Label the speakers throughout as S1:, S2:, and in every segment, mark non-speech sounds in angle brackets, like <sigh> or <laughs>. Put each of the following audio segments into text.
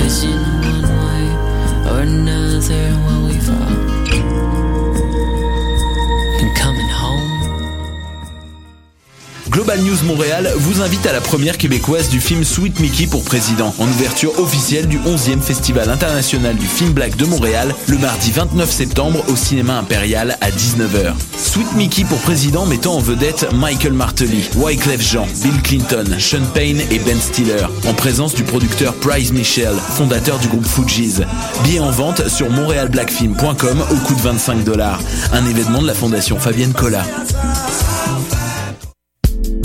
S1: Cause you one way or another when we fall.
S2: News Montréal vous invite à la première québécoise du film Sweet Mickey pour président, en ouverture officielle du 11e Festival international du film black de Montréal, le mardi 29 septembre au cinéma impérial à 19h. Sweet Mickey pour président mettant en vedette Michael Martelly, Wyclef Jean, Bill Clinton, Sean Payne et Ben Stiller, en présence du producteur Price Michel, fondateur du groupe Fugees. Billets en vente sur montrealblackfilm.com au coût de 25 dollars. Un événement de la fondation Fabienne Collat.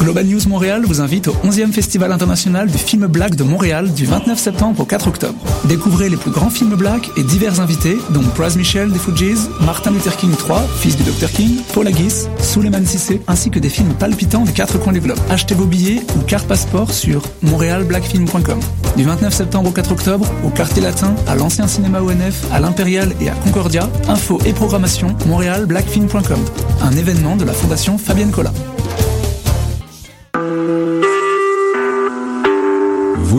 S3: Global News Montréal vous invite au 11e Festival international du film black de Montréal du 29 septembre au 4 octobre. Découvrez les plus grands films black et divers invités, dont Praz Michel des Fugees, Martin Luther King III, fils du Dr King, Paul Haggis, Suleiman Sissé, ainsi que des films palpitants des quatre coins du globe. Achetez vos billets ou carte passeport sur montrealblackfilm.com. Du 29 septembre au 4 octobre, au Quartier Latin, à l'ancien cinéma ONF, à l'Impérial et à Concordia, info et programmation montrealblackfilm.com. Un événement de la Fondation Fabienne Collat.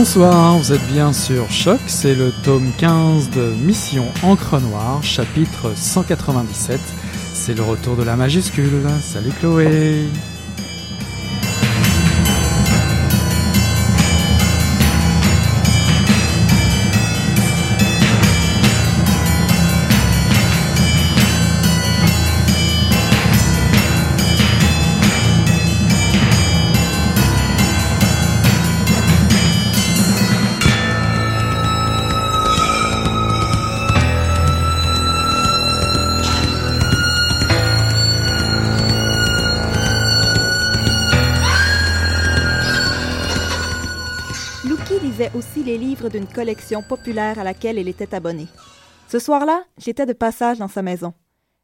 S4: Bonsoir, vous êtes bien sur Choc, c'est le tome 15 de Mission Encre Noire, chapitre 197. C'est le retour de la majuscule. Salut Chloé
S5: Aussi les livres d'une collection populaire à laquelle elle était abonnée. Ce soir-là, j'étais de passage dans sa maison.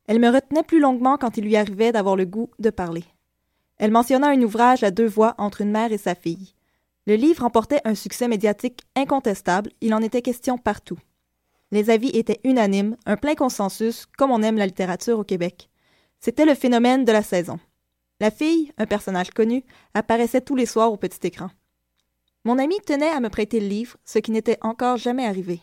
S5: Elle me retenait plus longuement quand il lui arrivait d'avoir le goût de parler. Elle mentionna un ouvrage à deux voix entre une mère et sa fille. Le livre remportait un succès médiatique incontestable, il en était question partout. Les avis étaient unanimes, un plein consensus, comme on aime la littérature au Québec. C'était le phénomène de la saison. La fille, un personnage connu, apparaissait tous les soirs au petit écran. Mon amie tenait à me prêter le livre, ce qui n'était encore jamais arrivé.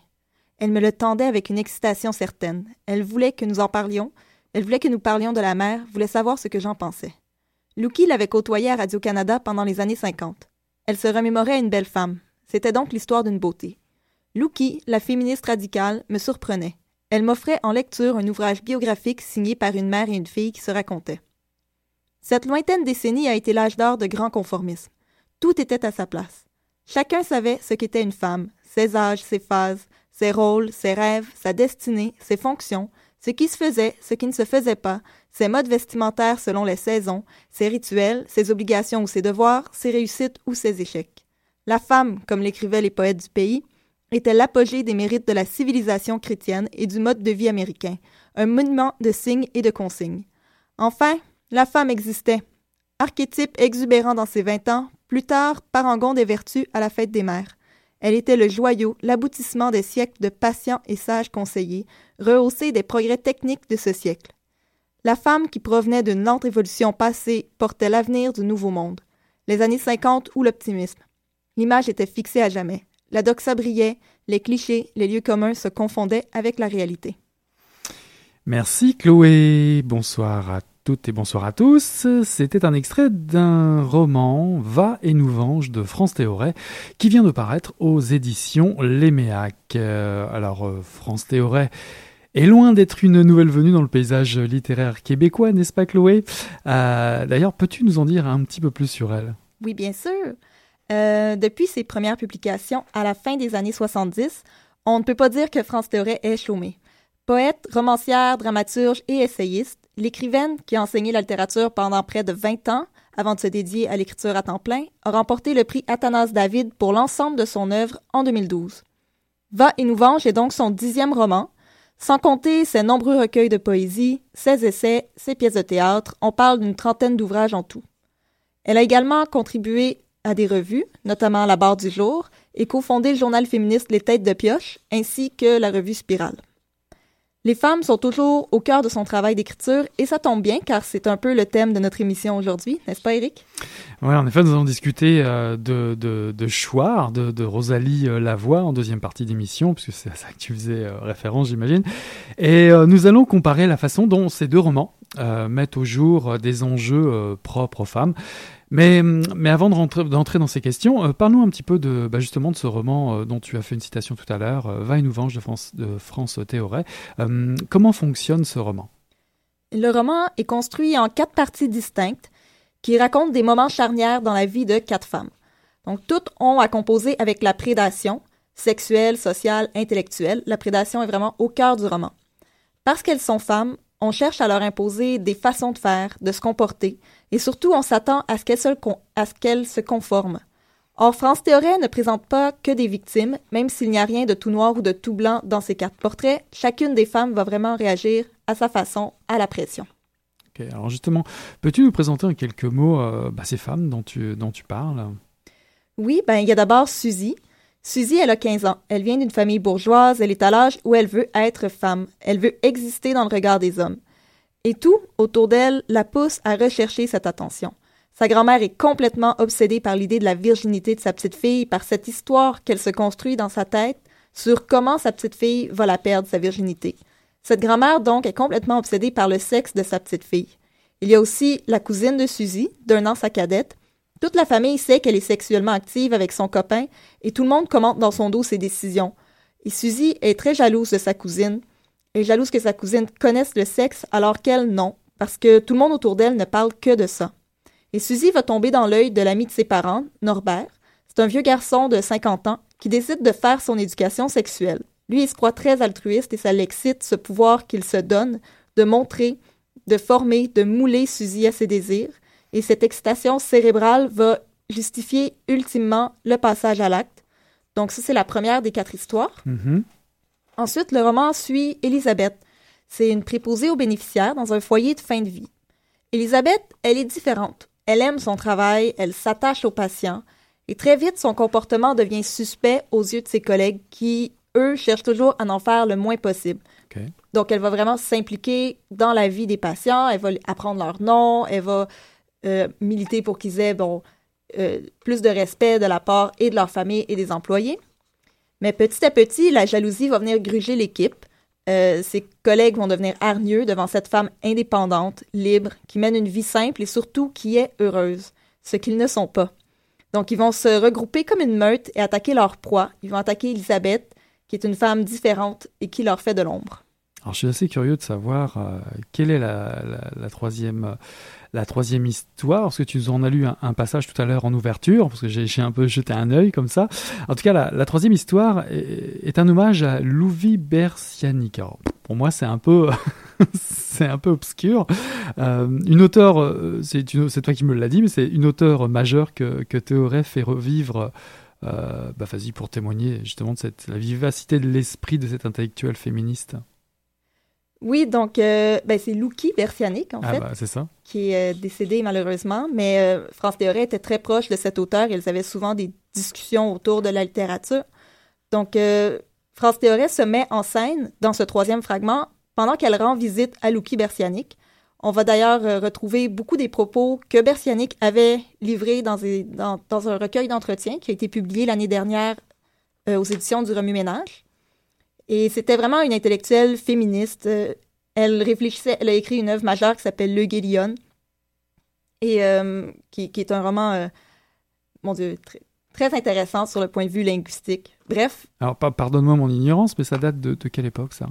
S5: Elle me le tendait avec une excitation certaine. Elle voulait que nous en parlions, elle voulait que nous parlions de la mère, voulait savoir ce que j'en pensais. Lucky l'avait côtoyée à Radio-Canada pendant les années 50. Elle se remémorait une belle femme. C'était donc l'histoire d'une beauté. Lucky, la féministe radicale, me surprenait. Elle m'offrait en lecture un ouvrage biographique signé par une mère et une fille qui se racontaient. Cette lointaine décennie a été l'âge d'or de grand conformisme. Tout était à sa place. Chacun savait ce qu'était une femme, ses âges, ses phases, ses rôles, ses rêves, sa destinée, ses fonctions, ce qui se faisait, ce qui ne se faisait pas, ses modes vestimentaires selon les saisons, ses rituels, ses obligations ou ses devoirs, ses réussites ou ses échecs. La femme, comme l'écrivaient les poètes du pays, était l'apogée des mérites de la civilisation chrétienne et du mode de vie américain, un monument de signes et de consignes. Enfin, la femme existait. Archétype exubérant dans ses vingt ans, plus tard parangon des vertus à la fête des mères. Elle était le joyau, l'aboutissement des siècles de patients et sages conseillers, rehaussé des progrès techniques de ce siècle. La femme qui provenait d'une lente évolution passée portait l'avenir du nouveau monde, les années 50 ou l'optimisme. L'image était fixée à jamais. La doxa brillait, les clichés, les lieux communs se confondaient avec la réalité.
S4: Merci Chloé. Bonsoir toutes et bonsoir à tous. C'était un extrait d'un roman Va et nous venge de France Théoret qui vient de paraître aux éditions Léméac. Euh, alors euh, France Théoret est loin d'être une nouvelle venue dans le paysage littéraire québécois, n'est-ce pas Chloé? Euh, D'ailleurs, peux-tu nous en dire un petit peu plus sur elle?
S5: Oui, bien sûr. depuis ses premières publications à la fin des années 70, on ne peut pas dire que France Théoret est chômée. Poète, romancière, dramaturge et essayiste, l'écrivaine, qui a enseigné la littérature pendant près de 20 ans avant de se dédier à l'écriture à temps plein, a remporté le prix Athanas David pour l'ensemble de son œuvre en 2012. Va et nous venge est donc son dixième roman. Sans compter ses nombreux recueils de poésie, ses essais, ses pièces de théâtre, on parle d'une trentaine d'ouvrages en tout. Elle a également contribué à des revues, notamment La Barre du Jour, et cofondé le journal féministe Les Têtes de Pioche, ainsi que la revue Spirale. Les femmes sont toujours au cœur de son travail d'écriture et ça tombe bien car c'est un peu le thème de notre émission aujourd'hui, n'est-ce pas Eric
S4: Oui, en effet, nous allons discuter euh, de, de, de Chouard, de, Rosalie euh, Lavoie en deuxième partie d'émission, puisque c'est à ça que tu faisais euh, référence, j'imagine. Et nous allons comparer la façon dont ces deux romans mettent au jour des enjeux propres aux femmes. Mais, mais avant d'entrer dans ces questions, euh, parlons un petit peu de, bah, justement de ce roman euh, dont tu as fait une citation tout à l'heure, euh, Va et nous venge de France, de France Théoret. comment fonctionne ce roman?
S5: Le roman est construit en quatre parties distinctes qui racontent des moments charnières dans la vie de quatre femmes. Donc toutes ont à composer avec la prédation, sexuelle, sociale, intellectuelle. La prédation est vraiment au cœur du roman. Parce qu'elles sont femmes, on cherche à leur imposer des façons de faire, de se comporter, et surtout on s'attend à ce qu'elles se, conforment. Or, France Théoret ne présente pas que des victimes, même s'il n'y a rien de tout noir ou de tout blanc dans ses cartes portraits, chacune des femmes va vraiment réagir à sa façon à la pression.
S4: Ok, alors justement, peux-tu nous présenter en quelques mots euh, bah, ces femmes dont tu, dont tu parles?
S5: Oui, ben il y a d'abord Suzy, Suzy, elle a 15 ans. Elle vient d'une famille bourgeoise. Elle est à l'âge où elle veut être femme. Elle veut exister dans le regard des hommes. Et tout, autour d'elle, la pousse à rechercher cette attention. Sa grand-mère est complètement obsédée par l'idée de la virginité de sa petite fille, par cette histoire qu'elle se construit dans sa tête sur comment sa petite fille va la perdre, sa virginité. Cette grand-mère, donc, est complètement obsédée par le sexe de sa petite fille. Il y a aussi la cousine de Suzy, d'un an sa cadette, toute la famille sait qu'elle est sexuellement active avec son copain et tout le monde commente dans son dos ses décisions. Et Suzy est très jalouse de sa cousine. Est jalouse que sa cousine connaisse le sexe alors qu'elle non, parce que tout le monde autour d'elle ne parle que de ça. Et Suzy va tomber dans l'œil de l'ami de ses parents, Norbert. C'est un vieux garçon de 50 ans qui décide de faire son éducation sexuelle. Lui, il se croit très altruiste et ça l'excite, ce pouvoir qu'il se donne de montrer, de former, de mouler Suzy à ses désirs. Et cette excitation cérébrale va justifier ultimement le passage à l'acte. Donc ça, c'est la première des quatre histoires.
S4: Mm-hmm.
S5: Ensuite, le roman suit Elisabeth. C'est une préposée aux bénéficiaires dans un foyer de fin de vie. Elisabeth, elle est différente. Elle aime son travail, elle s'attache aux patients, et très vite, son comportement devient suspect aux yeux de ses collègues qui, eux, cherchent toujours à en faire le moins possible. Donc, elle va vraiment s'impliquer dans la vie des patients, elle va apprendre leur nom, elle va euh, militer pour qu'ils aient bon, euh, plus de respect de la part et de leur famille et des employés. Mais petit à petit, la jalousie va venir gruger l'équipe. Euh, ses collègues vont devenir hargneux devant cette femme indépendante, libre, qui mène une vie simple et surtout qui est heureuse, ce qu'ils ne sont pas. Donc, ils vont se regrouper comme une meute et attaquer leur proie. Ils vont attaquer Elisabeth, qui est une femme différente et qui leur fait de l'ombre.
S4: Alors, je suis assez curieux de savoir quelle est la, troisième la troisième histoire, parce que tu nous en as lu un, passage tout à l'heure en ouverture, parce que j'ai un peu jeté un œil comme ça. En tout cas, la, troisième histoire est, un hommage à Louvi Bersianic. pour moi, c'est un peu, <laughs> c'est un peu obscur. Euh, une auteure, euh, c'est toi qui me l'as dit, mais c'est une auteure majeure que, que fait revivre. Euh, bah vas-y pour témoigner justement de cette, la vivacité de l'esprit de cette intellectuelle féministe.
S5: Oui, donc euh, ben, c'est Louki Bersianic, en
S4: ah,
S5: fait,
S4: bah, ça.
S5: qui est euh, décédé malheureusement. Mais euh, France Théoret était très proche de cet auteur. Ils avaient souvent des discussions autour de la littérature. Donc, France Théoret se met en scène dans ce troisième fragment pendant qu'elle rend visite à Louki Bersianic. On va d'ailleurs retrouver beaucoup des propos que Bersianic avait livrés dans, dans, dans un recueil d'entretiens qui a été publié l'année dernière aux éditions du Remue-Ménage. Et c'était vraiment une intellectuelle féministe. Euh, elle réfléchissait, elle a écrit une œuvre majeure qui s'appelle Le Guélion, et euh, qui, qui est un roman, euh, mon Dieu, très, très intéressant sur le point de vue linguistique. Bref,
S4: Alors, pa- pardonne-moi mon ignorance, mais ça date de, de quelle époque, ça?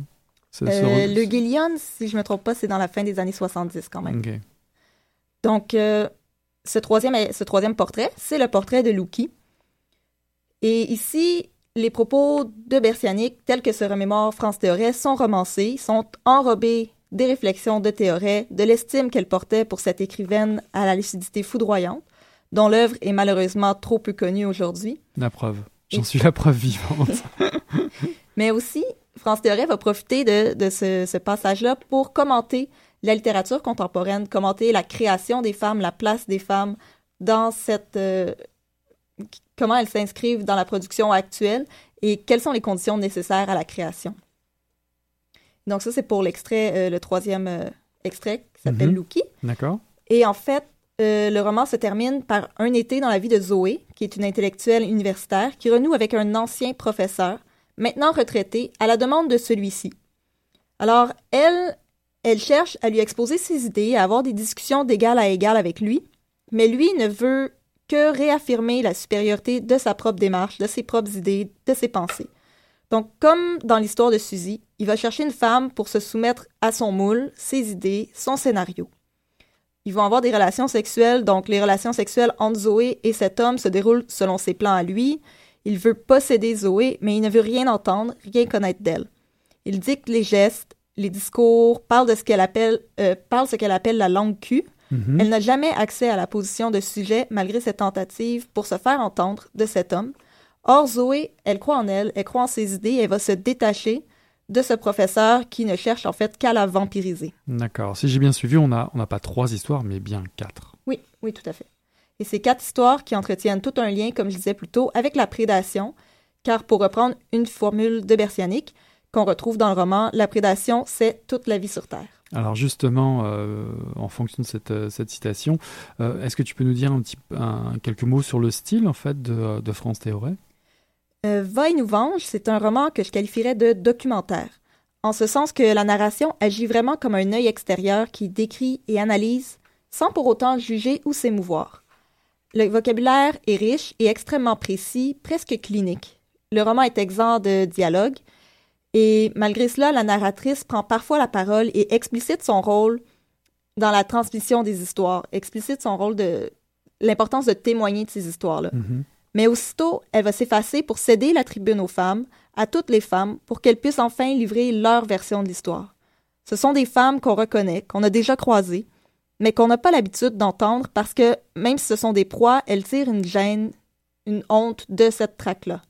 S5: Euh, Le Guélion, si je me trompe pas, c'est dans la fin des années 70 quand même. Donc, ce, troisième, ce troisième portrait, c'est le portrait de Louki. Et ici, les propos de Bersianic, tels que se remémore France Théoret, sont romancés, sont enrobés des réflexions de Théoret, de l'estime qu'elle portait pour cette écrivaine à la lucidité foudroyante, dont l'œuvre est malheureusement trop peu connue aujourd'hui.
S4: La preuve. J'en suis la preuve vivante. <laughs> <laughs>
S5: Mais aussi, France Théoret va profiter de, de ce, ce passage-là pour commenter la littérature contemporaine, commenter la création des femmes, la place des femmes dans cette... euh, comment elles s'inscrivent dans la production actuelle et quelles sont les conditions nécessaires à la création. Donc ça, c'est pour l'extrait, euh, le troisième euh, extrait qui s'appelle. Louki.
S4: D'accord
S5: Et en fait, euh, le roman se termine par un été dans la vie de Zoé, qui est une intellectuelle universitaire, qui renoue avec un ancien professeur, maintenant retraité, à la demande de celui-ci. Alors, elle, elle cherche à lui exposer ses idées, à avoir des discussions d'égal à égal avec lui, mais lui ne veut que réaffirmer la supériorité de sa propre démarche, de ses propres idées, de ses pensées. Donc, comme dans l'histoire de Suzy, il va chercher une femme pour se soumettre à son moule, ses idées, son scénario. Ils vont avoir des relations sexuelles, donc les relations sexuelles entre Zoé et cet homme se déroulent selon ses plans à lui. Il veut posséder Zoé, mais il ne veut rien entendre, rien connaître d'elle. Il dicte les gestes, les discours, parle de ce qu'elle appelle, euh, parle ce qu'elle appelle la langue Q.
S4: Mhm.
S5: Elle n'a jamais accès à la position de sujet malgré cette tentative pour se faire entendre de cet homme. Or, Zoé, elle croit en elle, elle croit en ses idées, elle va se détacher de ce professeur qui ne cherche en fait qu'à la vampiriser.
S4: D'accord. Si j'ai bien suivi, on n'a on n'a pas trois histoires, mais bien quatre.
S5: Oui, oui, tout à fait. Et ces quatre histoires qui entretiennent tout un lien, comme je disais plus tôt, avec la prédation, car pour reprendre une formule de Bersianic qu'on retrouve dans le roman, la prédation, c'est toute la vie sur Terre.
S4: Alors justement, euh, en fonction de cette, euh, citation, euh, est-ce que tu peux nous dire quelques mots sur le style en fait de, de France Théoret
S5: Euh, Va et nous venge, c'est un roman que je qualifierais de documentaire, en ce sens que la narration agit vraiment comme un œil extérieur qui décrit et analyse sans pour autant juger ou s'émouvoir. Le vocabulaire est riche et extrêmement précis, presque clinique. Le roman est exempt de dialogue, et malgré cela, la narratrice prend parfois la parole et explicite son rôle dans la transmission des histoires, explicite son rôle de l'importance de témoigner de ces histoires-là.
S4: Mhm.
S5: Mais aussitôt, elle va s'effacer pour céder la tribune aux femmes, à toutes les femmes, pour qu'elles puissent enfin livrer leur version de l'histoire. Ce sont des femmes qu'on reconnaît, qu'on a déjà croisées, mais qu'on n'a pas l'habitude d'entendre parce que, même si ce sont des proies, elles tirent une gêne, une honte de cette traque-là.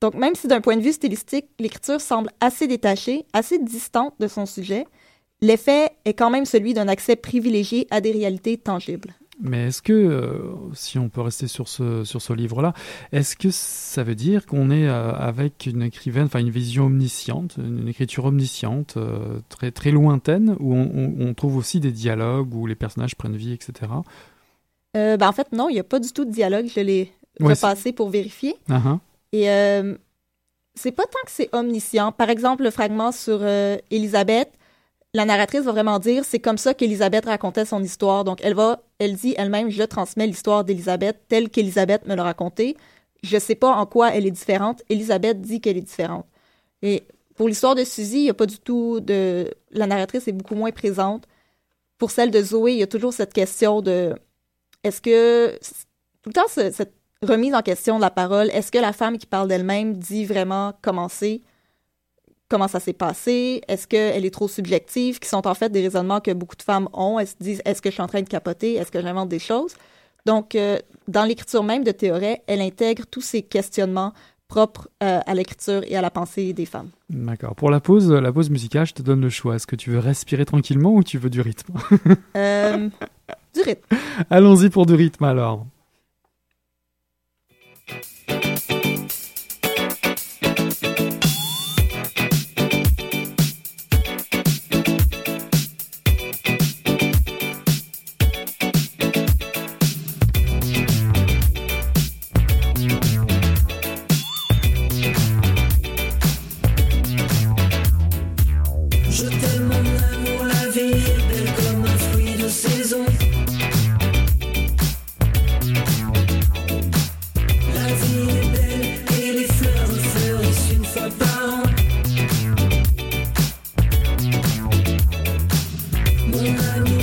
S5: Donc, même si d'un point de vue stylistique, l'écriture semble assez détachée, assez distante de son sujet, l'effet est quand même celui d'un accès privilégié à des réalités tangibles.
S4: Mais est-ce que, euh, si on peut rester sur ce, sur ce livre-là, est-ce que ça veut dire qu'on est euh, avec une écrivaine, enfin une vision omnisciente, une, une écriture omnisciente, euh, très, très lointaine, où on, on- on trouve aussi des dialogues, où les personnages prennent vie, etc.
S5: Ben, en fait, non, il n'y a pas du tout de dialogue. Je l'ai
S4: Ouais,
S5: repassé pour vérifier.
S4: Ah, ah.
S5: Et euh, c'est pas tant que c'est omniscient. Par exemple, le fragment sur euh, Élisabeth, la narratrice va vraiment dire c'est comme ça qu'Élisabeth racontait son histoire. Donc, elle va, elle dit elle-même je transmets l'histoire d'Élisabeth telle qu'Élisabeth me l'a racontée. Je sais pas en quoi elle est différente. Élisabeth dit qu'elle est différente. Et pour l'histoire de Suzy, il n'y a pas du tout de. La narratrice est beaucoup moins présente. Pour celle de Zoé, il y a toujours cette question de est-ce que. Tout le temps, ce- cette remise en question de la parole. Est-ce que la femme qui parle d'elle-même dit vraiment comment c'est, comment ça s'est passé? Est-ce qu'elle est trop subjective? Qui sont en fait des raisonnements que beaucoup de femmes ont. Elles se disent est-ce que je suis en train de capoter? Est-ce que j'invente des choses? Donc, euh, dans l'écriture même de Théoret, elle intègre tous ces questionnements propres euh, à l'écriture et à la pensée des femmes.
S4: D'accord. Pour la pause, la pause musicale, je te donne le choix. Est-ce que tu veux respirer tranquillement ou tu veux du rythme?
S5: Euh, du rythme. <laughs>
S4: Allons-y pour du rythme alors. you.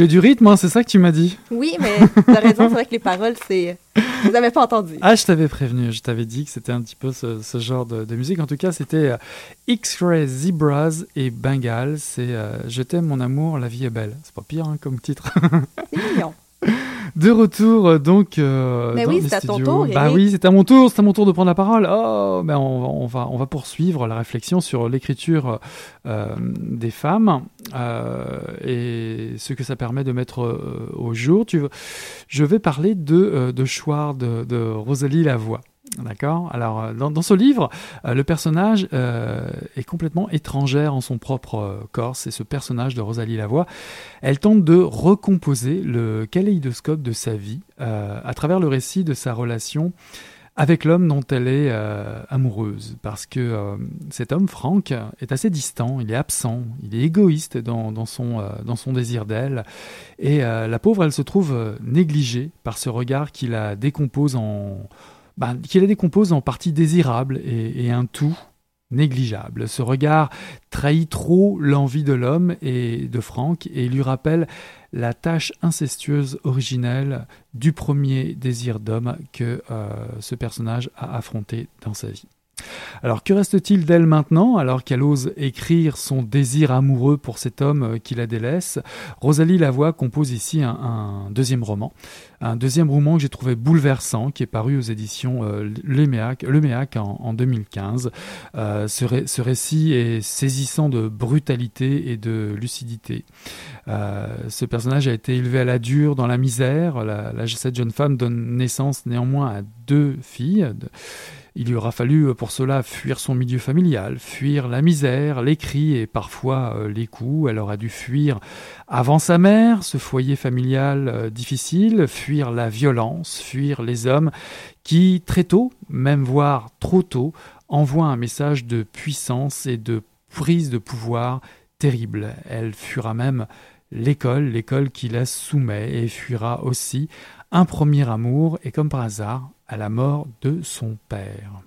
S4: Voulais du rythme, hein, c'est ça que tu m'as dit
S5: Oui, mais t'as raison, c'est vrai que les paroles, c'est. Vous n'avez pas entendu.
S4: Ah, je t'avais prévenu, je t'avais dit que c'était un petit peu ce, ce genre de, de, musique. En tout cas, c'était euh, X-Ray Zebras et Bengal. C'est euh, Je t'aime, mon amour, la vie est belle. C'est pas pire hein, comme titre.
S5: c'est mignon.
S4: De retour euh, donc euh,
S5: Mais
S4: dans
S5: oui, c'est à ton tour,
S4: Bah oui, c'est à mon tour, c'est à mon tour de prendre la parole. Oh, ben on, va- on va on va poursuivre la réflexion sur l'écriture euh, des femmes euh, et ce que ça permet de mettre euh, au jour. Tu veux- je vais parler de euh, de Chouard de, de Rosalie Lavoie. D'accord. Alors, euh, dans, ce livre, euh, le personnage euh, est complètement étrangère en son propre corps. C'est ce personnage de Rosalie Lavoie. Elle tente de recomposer le kaléidoscope de sa vie à travers le récit de sa relation avec l'homme dont elle est amoureuse. Parce que cet homme, Franck, est assez distant, il est absent, il est égoïste dans, son, dans son désir d'elle. Et la pauvre, elle se trouve négligée par ce regard qui la décompose en, ben, qui la décompose en partie désirable et, et un tout négligeable. Ce regard trahit trop l'envie de l'homme et de Franck et lui rappelle la tâche incestueuse originelle du premier désir d'homme que euh, ce personnage a affronté dans sa vie. Alors que reste-t-il d'elle maintenant alors qu'elle ose écrire son désir amoureux pour cet homme euh, qui la délaisse? Rosalie Lavoie compose ici un, deuxième roman, un deuxième roman que j'ai trouvé bouleversant qui est paru aux éditions euh, en, en 2015. Euh, ce, ré- ce récit est saisissant de brutalité et de lucidité. Euh, ce personnage a été élevé à la dure dans la misère. Cette jeune femme donne naissance néanmoins à deux filles. Il lui aura fallu euh, pour cela fuir son milieu familial, fuir la misère, les cris et parfois euh, les coups. Elle aura dû fuir avant sa mère, ce foyer familial euh, difficile, fuir la violence, fuir les hommes qui très tôt, même voire trop tôt, envoient un message de puissance et de prise de pouvoir terrible. Elle fuira même l'école, l'école qui la soumet, et fuira aussi un premier amour, et comme par hasard, à la mort de son père.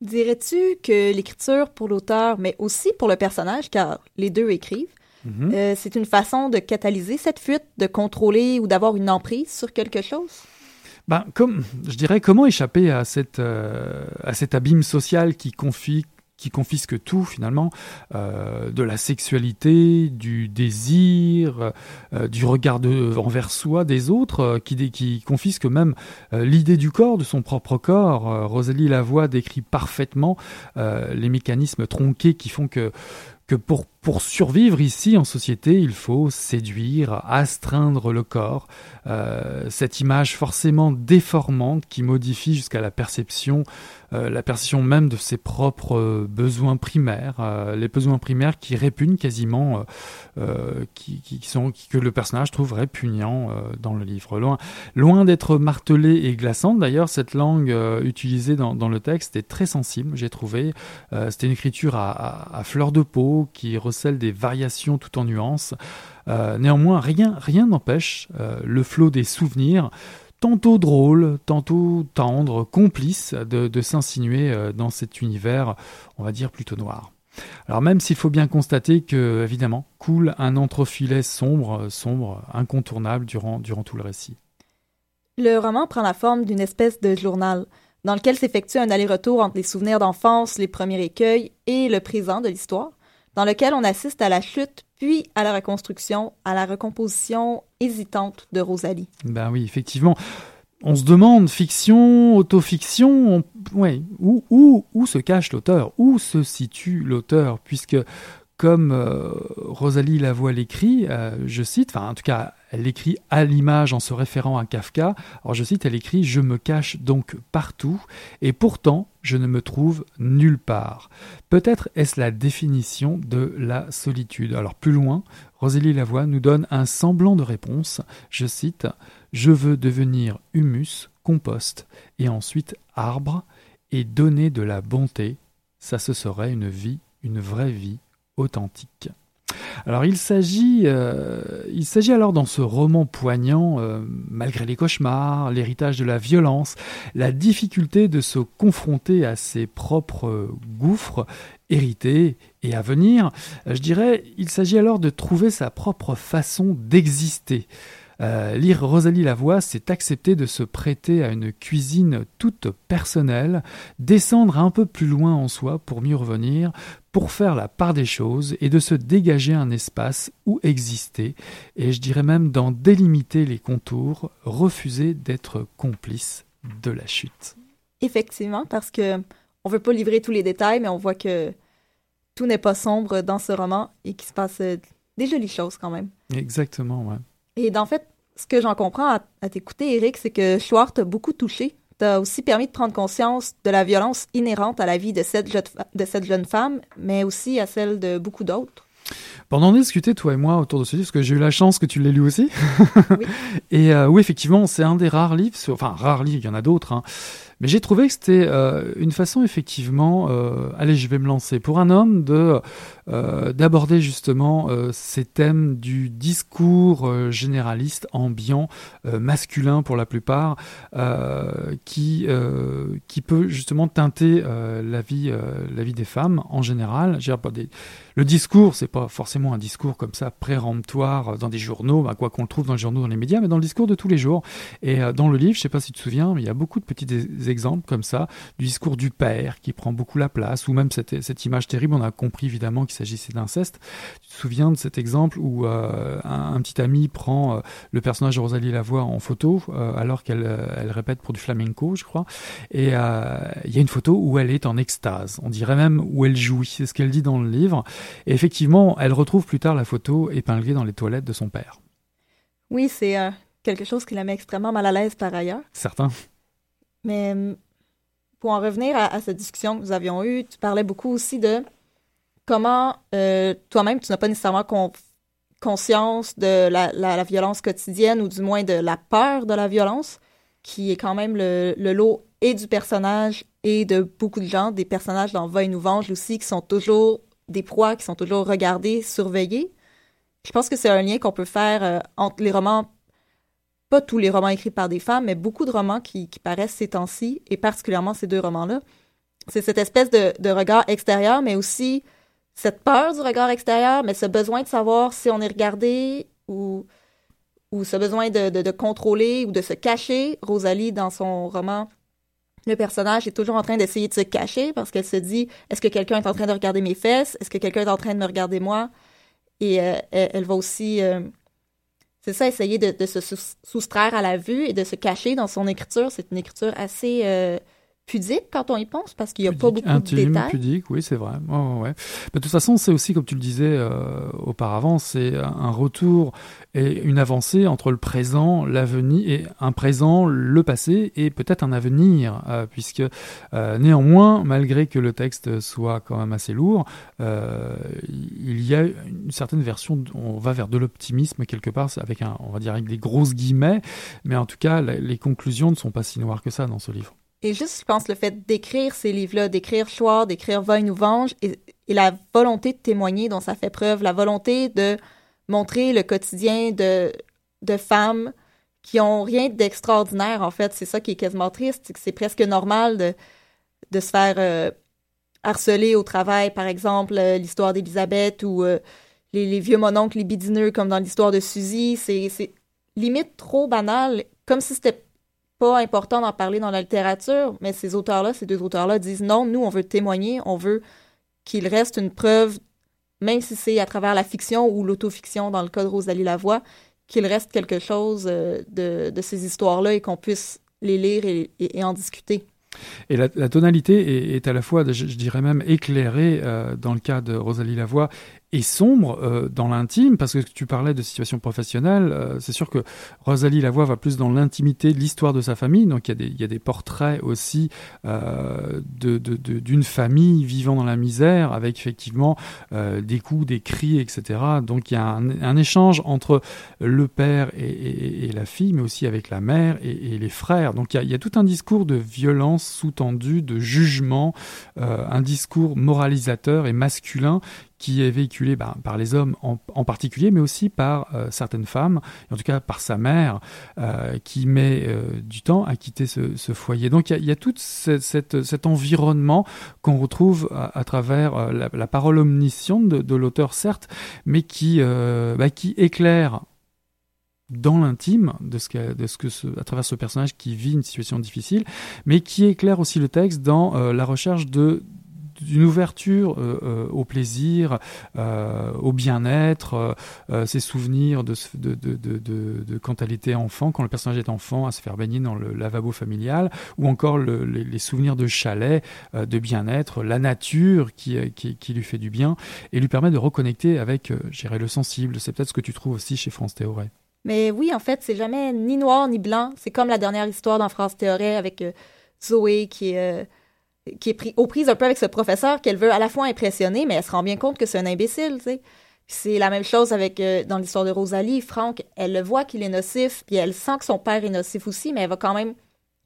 S5: Dirais-tu que l'écriture pour l'auteur, mais aussi pour le personnage, car les deux écrivent,
S4: Mhm.
S5: euh, c'est une façon de catalyser cette fuite, de contrôler ou d'avoir une emprise sur quelque chose?
S4: Ben, comme, je dirais, comment échapper à, cette, euh, à cet abîme social qui confie qui confisque tout finalement, euh, de la sexualité, du désir, euh, du regard de, envers soi des autres, euh, qui, qui confisque même l'idée du corps, de son propre corps. Rosalie Lavoie décrit parfaitement les mécanismes tronqués qui font que que pour, pour survivre ici en société, il faut séduire, astreindre le corps, euh, cette image forcément déformante qui modifie jusqu'à la perception, euh, la perception même de ses propres euh, besoins primaires, les besoins primaires qui répugnent quasiment, qui, sont, que le personnage trouve répugnant dans le livre. Loin, loin d'être martelée et glaçante, d'ailleurs, cette langue utilisée dans, le texte est très sensible, j'ai trouvé. C'était une écriture à- à fleur de peau qui recèle des variations tout en nuances. Euh, néanmoins, rien rien n'empêche euh, le flot des souvenirs, tantôt drôle, tantôt tendre, complice, de, de s'insinuer euh, dans cet univers, on va dire plutôt noir. Alors même s'il faut bien constater que, évidemment, coule un entrefilet sombre, sombre, incontournable durant, durant tout le récit.
S5: Le roman prend la forme d'une espèce de journal, dans lequel s'effectue un aller-retour entre les souvenirs d'enfance, les premiers écueils et le présent de l'histoire, dans lequel on assiste à la chute, puis à la reconstruction, à la recomposition hésitante de Rosalie.
S4: Ben oui, effectivement. on se demande, fiction, autofiction, où, où, où se cache l'auteur? Où se situe l'auteur? Puisque, comme euh, Rosalie Lavoie l'écrit, euh, je cite, enfin en tout cas, elle l'écrit à l'image en se référant à Kafka. Alors je cite, elle écrit Je me cache donc partout, et pourtant je ne me trouve nulle part. Peut-être est-ce la définition de la solitude. Alors plus loin, Rosalie Lavoie nous donne un semblant de réponse. Je cite je veux devenir humus, compost, et ensuite arbre, et donner de la bonté. Ça, ce serait une vie, une vraie vie authentique. Alors il s'agit, euh, il s'agit alors dans ce roman poignant, euh, malgré les cauchemars, l'héritage de la violence, la difficulté de se confronter à ses propres gouffres hérités et à venir, je dirais, il s'agit alors de trouver sa propre façon d'exister. Euh, lire Rosalie Lavoie, c'est accepter de se prêter à une cuisine toute personnelle, descendre un peu plus loin en soi pour mieux revenir, pour faire la part des choses et de se dégager un espace où exister, et je dirais même d'en délimiter les contours, refuser d'être complice de la chute.
S5: Effectivement, parce que on veut pas livrer tous les détails, mais on voit que tout n'est pas sombre dans ce roman et qu'il se passe euh, des jolies choses quand même.
S4: Exactement, ouais.
S5: Et en fait, ce que j'en comprends à, t'écouter, Eric, c'est que Schwartz t'a beaucoup touché. T'a aussi permis de prendre conscience de la violence inhérente à la vie de cette, de cette jeune femme, mais aussi à celle de beaucoup d'autres.
S4: Pendant discuter, toi et moi, autour de ce livre, parce que j'ai eu la chance que tu l'aies lu aussi. Oui. <laughs> et euh, oui, effectivement, c'est un des rares livres, enfin, rares livres, il y en a d'autres, hein, j'ai trouvé que c'était euh, une façon effectivement, euh, allez, je vais me lancer, pour un homme de euh, d'aborder justement ces thèmes du discours généraliste, ambiant, masculin pour la plupart, qui qui peut justement teinter la vie la vie des femmes en général. Le discours, c'est pas forcément un discours comme ça péremptoire dans des journaux, bah, quoi qu'on le trouve dans les journaux, dans les médias, mais dans le discours de tous les jours. Et dans le livre, je sais pas si tu te souviens, mais il y a beaucoup de petits exemples comme ça du discours du père qui prend beaucoup la place, ou même cette, cette image terrible, on a compris évidemment qu'il s'agissait d'inceste. Tu te souviens de cet exemple où euh, un, petit ami prend euh, le personnage de Rosalie Lavoie en photo euh, alors qu'elle elle répète pour du flamenco, je crois, et il y a une photo où elle est en extase, on dirait même où elle jouit, c'est ce qu'elle dit dans le livre, et effectivement, elle retrouve plus tard la photo épinglée dans les toilettes de son père.
S5: Oui, c'est quelque chose qui la met extrêmement mal à l'aise par ailleurs.
S4: Certain.
S5: Mais hum, pour en revenir à, cette discussion que nous avions eue, tu parlais beaucoup aussi de comment euh, toi-même, tu n'as pas nécessairement conscience de la, violence quotidienne ou du moins de la peur de la violence, qui est quand même le, lot et du personnage et de beaucoup de gens, des personnages dans Va et nous venge aussi, qui sont toujours des proies, qui sont toujours regardés, surveillés. Je pense que c'est un lien qu'on peut faire euh, entre les romans pas tous les romans écrits par des femmes, mais beaucoup de romans qui, paraissent ces temps-ci, et particulièrement ces deux romans-là. C'est cette espèce de, regard extérieur, mais aussi cette peur du regard extérieur, mais ce besoin de savoir si on est regardé ou, ou ce besoin de, contrôler ou de se cacher. Rosalie, dans son roman, le personnage est toujours en train d'essayer de se cacher parce qu'elle se dit est-ce que quelqu'un est en train de regarder mes fesses? Est-ce que quelqu'un est en train de me regarder moi? Et euh, elle, va aussi euh, c'est ça, essayer de, se soustraire à la vue et de se cacher dans son écriture. C'est une écriture assez euh, pudique quand on y pense parce qu'il n'y a pas beaucoup de détails.
S4: pudique, oui, c'est vrai. ouais. de toute façon, c'est aussi, comme tu le disais euh, auparavant, c'est un retour et une avancée entre le présent, l'avenir, et un présent, le passé, et peut-être un avenir, euh, puisque euh, néanmoins, malgré que le texte soit quand même assez lourd, il y a une certaine version, on va vers de l'optimisme quelque part, avec un, on va dire avec des grosses guillemets, mais en tout cas, les conclusions ne sont pas si noires que ça dans ce livre.
S5: Et juste, je pense, le fait d'écrire ces livres-là, d'écrire Choix, d'écrire Va nous venge, et, la volonté de témoigner dont ça fait preuve, la volonté de montrer le quotidien de, de femmes qui ont rien d'extraordinaire, en fait. C'est ça qui est quasiment triste, c'est presque normal de, de se faire euh, harceler au travail, par exemple, euh, l'histoire d'Elisabeth ou euh, les, les, vieux mononcles libidineux comme dans l'histoire de Suzy. C'est limite trop banal, comme si c'était pas important d'en parler dans la littérature, mais ces auteurs-là, ces deux auteurs-là disent non, nous, on veut témoigner, on veut qu'il reste une preuve, même si c'est à travers la fiction ou l'autofiction, dans le cas de Rosalie Lavoie, qu'il reste quelque chose euh, de, ces histoires-là et qu'on puisse les lire et, en discuter.
S4: Et la, tonalité est, est à la fois, je, je dirais même, éclairée euh, dans le cas de Rosalie Lavoie et sombre euh, dans l'intime, parce que tu parlais de situation professionnelle. euh, c'est sûr que Rosalie Lavoie va plus dans l'intimité de l'histoire de sa famille. Donc il y y a des portraits aussi euh, de, de- d'une famille vivant dans la misère, avec effectivement euh, des coups, des cris, etc. Donc il y a un, un échange entre le père et, et- et la fille, mais aussi avec la mère et, et les frères. Donc il y, y a tout un discours de violence sous-tendu, de jugement, euh, un discours moralisateur et masculin qui est véhiculé bah, par les hommes en, particulier, mais aussi par euh, certaines femmes, et en tout cas par sa mère, euh, qui met euh, du temps à quitter ce, foyer. Donc il y a, tout cet environnement qu'on retrouve à, travers la, parole omnisciente de, l'auteur, certes, mais qui, bah, qui éclaire dans l'intime de ce que, à travers ce personnage qui vit une situation difficile, mais qui éclaire aussi le texte dans la recherche de d'une ouverture euh, euh, au plaisir, euh, au bien-être, ses souvenirs de, quand elle était enfant, quand le personnage est enfant, à se faire baigner dans le lavabo familial, ou encore le- les, souvenirs de chalet, de bien-être, la nature qui, lui fait du bien et lui permet de reconnecter avec, dirais, le sensible. C'est peut-être ce que tu trouves aussi chez France Théoret.
S5: Mais oui, en fait, c'est jamais ni noir ni blanc. C'est comme la dernière histoire dans France Théoret avec Zoé qui est, qui est pris, aux prises un peu avec ce professeur qu'elle veut à la fois impressionner, mais elle se rend bien compte que c'est un imbécile, tu sais. C'est la même chose avec euh, dans l'histoire de Rosalie. Franck, elle le voit qu'il est nocif, puis elle sent que son père est nocif aussi, mais elle va quand même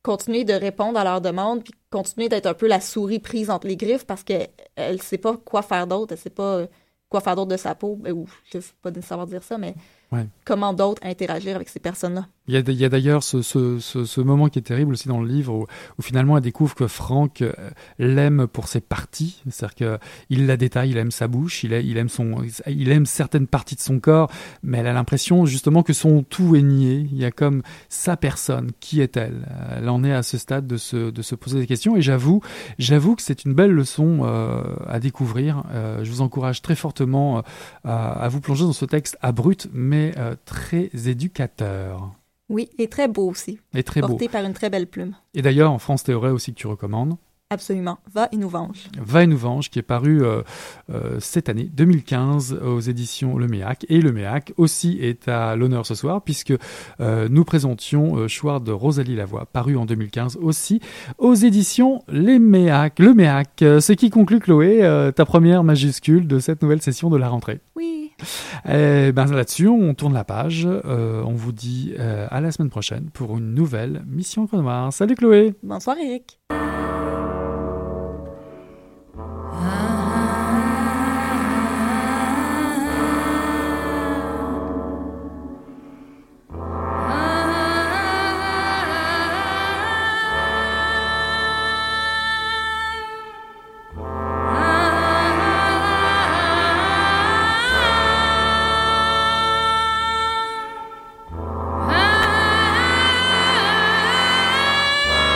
S5: continuer de répondre à leurs demandes, puis continuer d'être un peu la souris prise entre les griffes parce qu'elle ne sait pas quoi faire d'autre, elle sait pas euh, quoi faire d'autre de sa peau, Ben, ou je ne sais pas nécessairement dire ça, mais
S4: Ouais.
S5: comment d'autre interagir avec ces personnes-là.
S4: Il y a, d'ailleurs ce, ce, ce, ce moment qui est terrible aussi dans le livre où, où finalement elle découvre que Franck euh, l'aime pour ses parties, c'est-à-dire qu'il la détaille, il aime sa bouche, il, aime son, il aime certaines parties de son corps, mais elle a l'impression justement que son tout est nié. Il y a comme sa personne, qui est-elle Elle en est à ce stade de se, de se poser des questions et j'avoue, j'avoue que c'est une belle leçon euh, à découvrir. Euh, je vous encourage très fortement euh, à vous plonger dans ce texte abrupt mais euh, très éducateur.
S5: Oui, et très beau aussi,
S4: Et très beau.
S5: porté par une très belle plume.
S4: Et d'ailleurs, en France Théoret aussi que tu recommandes,
S5: Absolument. Va et nous venge.
S4: Va et nous venge, qui est paru euh, euh, cette année, 2015, aux éditions Le Méac. Et Le Méac aussi est à l'honneur ce soir, puisque euh, nous présentions Chouard de Rosalie Lavoie, paru en 2015 aussi aux éditions Les Méac. Le Méac, ce qui conclut, Chloé, ta première majuscule de cette nouvelle session de la rentrée.
S5: Oui.
S4: Eh ben là-dessus, on tourne la page. Euh, on vous dit euh, à la semaine prochaine pour une nouvelle mission Noire. Salut Chloé
S5: Bonsoir, Eric.